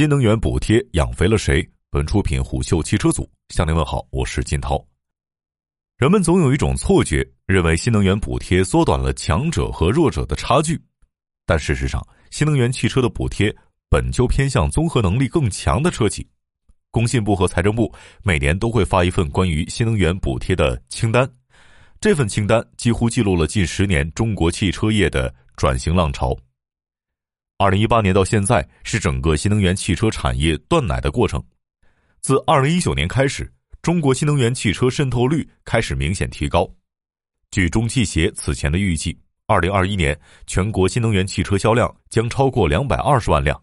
新能源补贴养肥了谁？本出品虎嗅汽车组向您问好，我是金涛。人们总有一种错觉，认为新能源补贴缩短了强者和弱者的差距，但事实上，新能源汽车的补贴本就偏向综合能力更强的车企。工信部和财政部每年都会发一份关于新能源补贴的清单，这份清单几乎记录了近十年中国汽车业的转型浪潮。二零一八年到现在是整个新能源汽车产业断奶的过程。自二零一九年开始，中国新能源汽车渗透率开始明显提高。据中汽协此前的预计，二零二一年全国新能源汽车销量将超过两百二十万辆。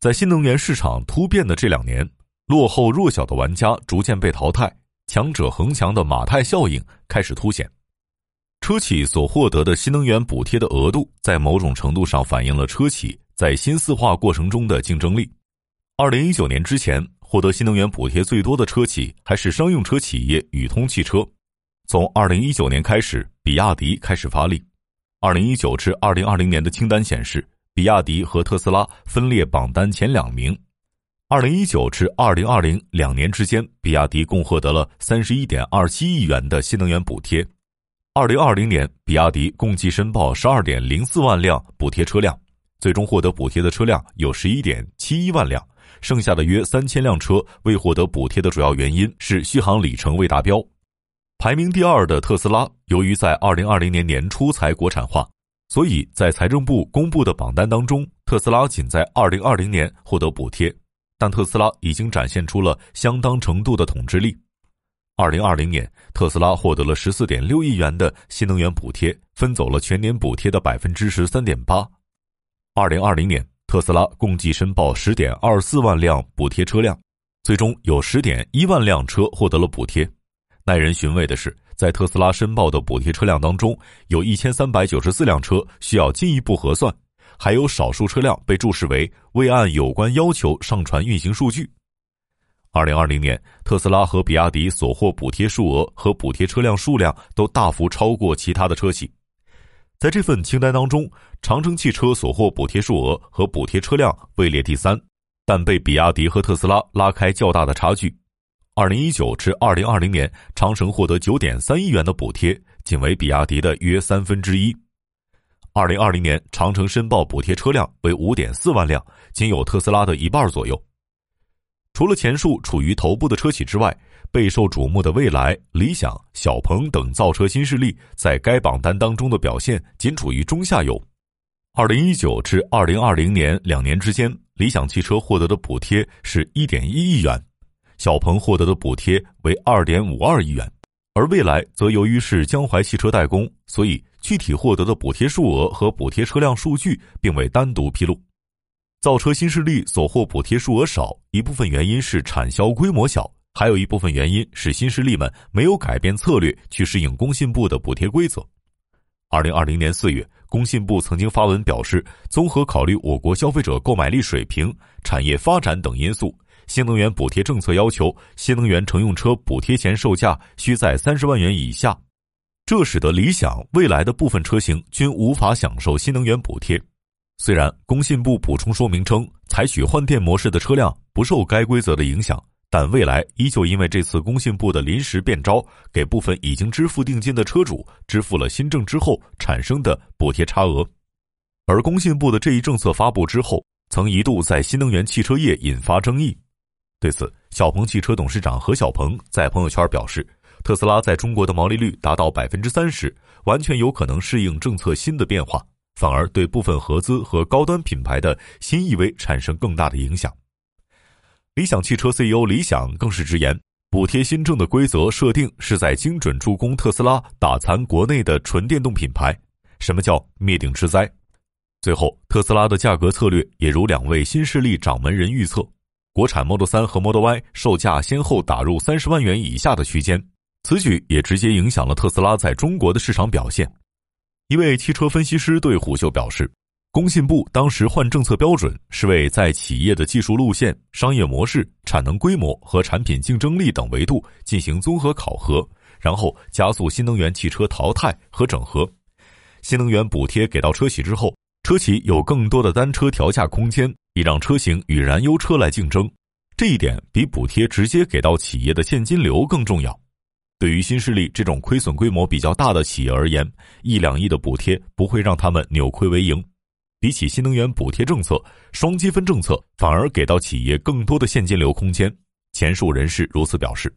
在新能源市场突变的这两年，落后弱小的玩家逐渐被淘汰，强者恒强的马太效应开始凸显。车企所获得的新能源补贴的额度，在某种程度上反映了车企。在新四化过程中的竞争力，二零一九年之前获得新能源补贴最多的车企还是商用车企业宇通汽车。从二零一九年开始，比亚迪开始发力。二零一九至二零二零年的清单显示，比亚迪和特斯拉分列榜单前两名。二零一九至二零二零两年之间，比亚迪共获得了三十一点二七亿元的新能源补贴。二零二零年，比亚迪共计申报十二点零四万辆补贴车辆。最终获得补贴的车辆有十一点七一万辆，剩下的约三千辆车未获得补贴的主要原因是续航里程未达标。排名第二的特斯拉，由于在二零二零年年初才国产化，所以在财政部公布的榜单当中，特斯拉仅在二零二零年获得补贴，但特斯拉已经展现出了相当程度的统治力。二零二零年，特斯拉获得了十四点六亿元的新能源补贴，分走了全年补贴的百分之十三点八。二零二零年，特斯拉共计申报十点二四万辆补贴车辆，最终有十点一万辆车获得了补贴。耐人寻味的是，在特斯拉申报的补贴车辆当中，有一千三百九十四辆车需要进一步核算，还有少数车辆被注释为未按有关要求上传运行数据。二零二零年，特斯拉和比亚迪所获补贴数额和补贴车辆数量都大幅超过其他的车企。在这份清单当中，长城汽车所获补贴数额和补贴车辆位列第三，但被比亚迪和特斯拉拉开较大的差距。二零一九至二零二零年，长城获得九点三亿元的补贴，仅为比亚迪的约三分之一。二零二零年，长城申报补贴车辆为五点四万辆，仅有特斯拉的一半左右。除了前述处于头部的车企之外，备受瞩目的蔚来、理想、小鹏等造车新势力，在该榜单当中的表现仅处于中下游。二零一九至二零二零年两年之间，理想汽车获得的补贴是一点一亿元，小鹏获得的补贴为二点五二亿元，而蔚来则由于是江淮汽车代工，所以具体获得的补贴数额和补贴车辆数据并未单独披露。造车新势力所获补贴数额少，一部分原因是产销规模小。还有一部分原因是新势力们没有改变策略去适应工信部的补贴规则。二零二零年四月，工信部曾经发文表示，综合考虑我国消费者购买力水平、产业发展等因素，新能源补贴政策要求新能源乘用车补贴前售价需在三十万元以下，这使得理想、未来的部分车型均无法享受新能源补贴。虽然工信部补充说明称，采取换电模式的车辆不受该规则的影响。但未来依旧因为这次工信部的临时变招，给部分已经支付定金的车主支付了新政之后产生的补贴差额。而工信部的这一政策发布之后，曾一度在新能源汽车业引发争议。对此，小鹏汽车董事长何小鹏在朋友圈表示：“特斯拉在中国的毛利率达到百分之三十，完全有可能适应政策新的变化，反而对部分合资和高端品牌的新 EV 产生更大的影响。”理想汽车 CEO 李想更是直言，补贴新政的规则设定是在精准助攻特斯拉打残国内的纯电动品牌。什么叫灭顶之灾？最后，特斯拉的价格策略也如两位新势力掌门人预测，国产 Model 3和 Model Y 售价先后打入三十万元以下的区间。此举也直接影响了特斯拉在中国的市场表现。一位汽车分析师对虎嗅表示。工信部当时换政策标准，是为在企业的技术路线、商业模式、产能规模和产品竞争力等维度进行综合考核，然后加速新能源汽车淘汰和整合。新能源补贴给到车企之后，车企有更多的单车调价空间，以让车型与燃油车来竞争。这一点比补贴直接给到企业的现金流更重要。对于新势力这种亏损规模比较大的企业而言，一两亿的补贴不会让他们扭亏为盈。比起新能源补贴政策，双积分政策反而给到企业更多的现金流空间。前述人士如此表示。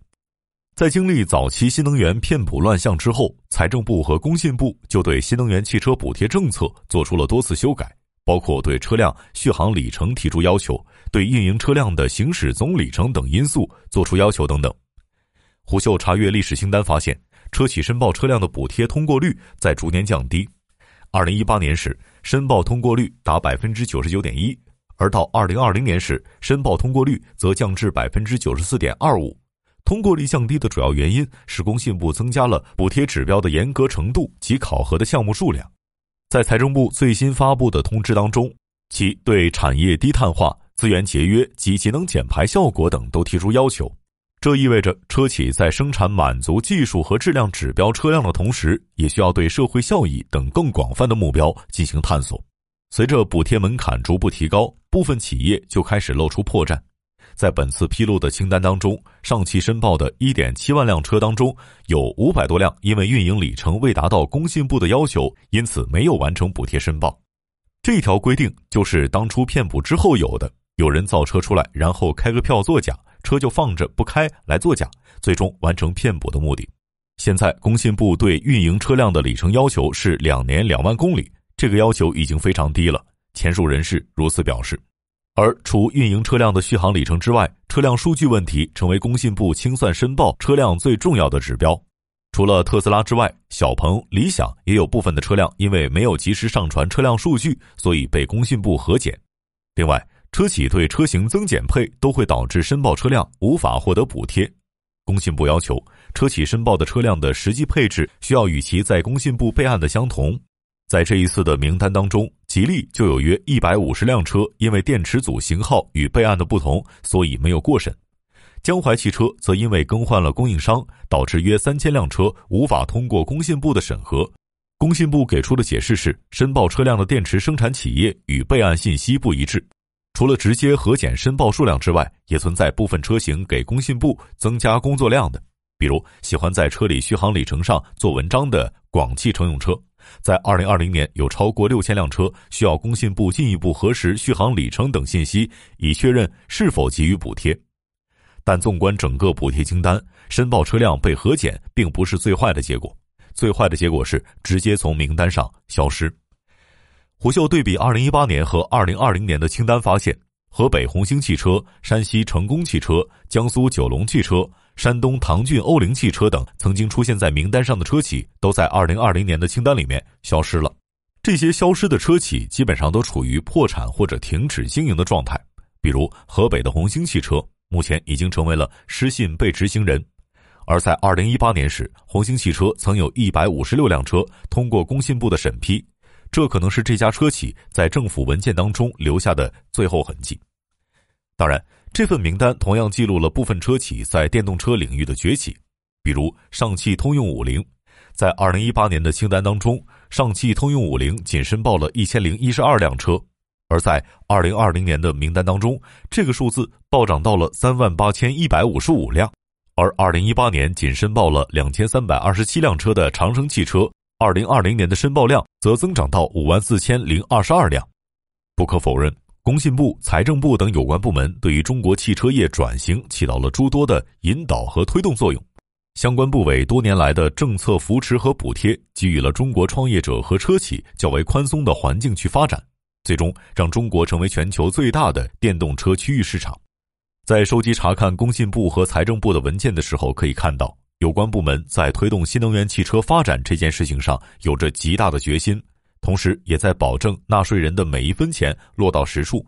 在经历早期新能源骗补乱象之后，财政部和工信部就对新能源汽车补贴政策做出了多次修改，包括对车辆续航里程提出要求，对运营车辆的行驶总里程等因素作出要求等等。胡秀查阅历史清单发现，车企申报车辆的补贴通过率在逐年降低。二零一八年时，申报通过率达百分之九十九点一，而到二零二零年时，申报通过率则降至百分之九十四点二五。通过率降低的主要原因是工信部增加了补贴指标的严格程度及考核的项目数量。在财政部最新发布的通知当中，其对产业低碳化、资源节约及节能减排效果等都提出要求。这意味着车企在生产满足技术和质量指标车辆的同时，也需要对社会效益等更广泛的目标进行探索。随着补贴门槛逐步提高，部分企业就开始露出破绽。在本次披露的清单当中，上汽申报的1.7万辆车当中，有500多辆因为运营里程未达到工信部的要求，因此没有完成补贴申报。这条规定就是当初骗补之后有的，有人造车出来，然后开个票作假，车就放着不开来作假，最终完成骗补的目的。现在工信部对运营车辆的里程要求是两年两万公里，这个要求已经非常低了。前述人士如此表示。而除运营车辆的续航里程之外，车辆数据问题成为工信部清算申报车辆最重要的指标。除了特斯拉之外，小鹏、理想也有部分的车辆因为没有及时上传车辆数据，所以被工信部核减。另外，车企对车型增减配都会导致申报车辆无法获得补贴。工信部要求，车企申报的车辆的实际配置需要与其在工信部备案的相同。在这一次的名单当中，吉利就有约一百五十辆车因为电池组型号与备案的不同，所以没有过审；江淮汽车则因为更换了供应商，导致约三千辆车无法通过工信部的审核。工信部给出的解释是，申报车辆的电池生产企业与备案信息不一致。除了直接核减申报数量之外，也存在部分车型给工信部增加工作量的，比如喜欢在车里续航里程上做文章的广汽乘用车。在二零二零年，有超过六千辆车需要工信部进一步核实续航里程等信息，以确认是否给予补贴。但纵观整个补贴清单，申报车辆被核减并不是最坏的结果，最坏的结果是直接从名单上消失。胡秀对比二零一八年和二零二零年的清单发现，河北红星汽车、山西成功汽车、江苏九龙汽车。山东唐骏欧凌汽车等曾经出现在名单上的车企，都在二零二零年的清单里面消失了。这些消失的车企基本上都处于破产或者停止经营的状态。比如河北的红星汽车，目前已经成为了失信被执行人。而在二零一八年时，红星汽车曾有一百五十六辆车通过工信部的审批，这可能是这家车企在政府文件当中留下的最后痕迹。当然。这份名单同样记录了部分车企在电动车领域的崛起，比如上汽通用五菱，在二零一八年的清单当中，上汽通用五菱仅申报了一千零一十二辆车，而在二零二零年的名单当中，这个数字暴涨到了三万八千一百五十五辆，而二零一八年仅申报了两千三百二十七辆车的长城汽车，二零二零年的申报量则增长到五万四千零二十二辆，不可否认。工信部、财政部等有关部门对于中国汽车业转型起到了诸多的引导和推动作用，相关部委多年来的政策扶持和补贴，给予了中国创业者和车企较为宽松的环境去发展，最终让中国成为全球最大的电动车区域市场。在收集查看工信部和财政部的文件的时候，可以看到有关部门在推动新能源汽车发展这件事情上有着极大的决心。同时，也在保证纳税人的每一分钱落到实处。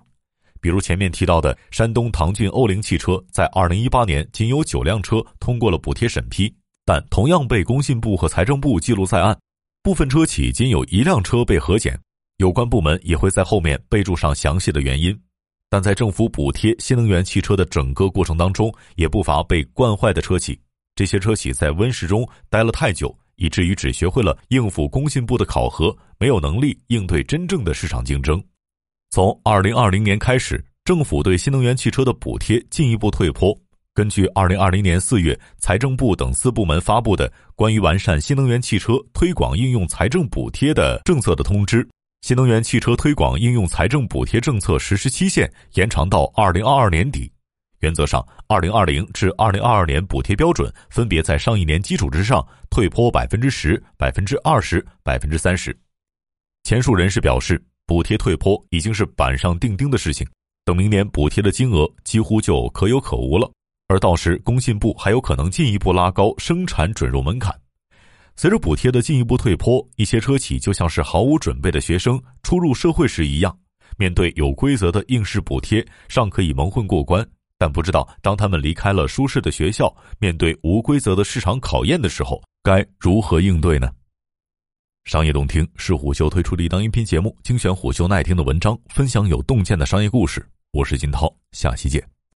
比如前面提到的山东唐骏欧铃汽车，在二零一八年仅有九辆车通过了补贴审批，但同样被工信部和财政部记录在案。部分车企仅有一辆车被核检，有关部门也会在后面备注上详细的原因。但在政府补贴新能源汽车的整个过程当中，也不乏被惯坏的车企。这些车企在温室中待了太久。以至于只学会了应付工信部的考核，没有能力应对真正的市场竞争。从二零二零年开始，政府对新能源汽车的补贴进一步退坡。根据二零二零年四月财政部等四部门发布的《关于完善新能源汽车推广应用财政补贴的政策的通知》，新能源汽车推广应用财政补贴政策实施期限延长到二零二二年底。原则上，二零二零至二零二二年补贴标准分别在上一年基础之上退坡百分之十、百分之二十、百分之三十。前述人士表示，补贴退坡已经是板上钉钉的事情，等明年补贴的金额几乎就可有可无了。而到时，工信部还有可能进一步拉高生产准入门槛。随着补贴的进一步退坡，一些车企就像是毫无准备的学生初入社会时一样，面对有规则的应试补贴，尚可以蒙混过关。但不知道，当他们离开了舒适的学校，面对无规则的市场考验的时候，该如何应对呢？商业洞听是虎嗅推出的一档音频节目，精选虎嗅耐听的文章，分享有洞见的商业故事。我是金涛，下期见。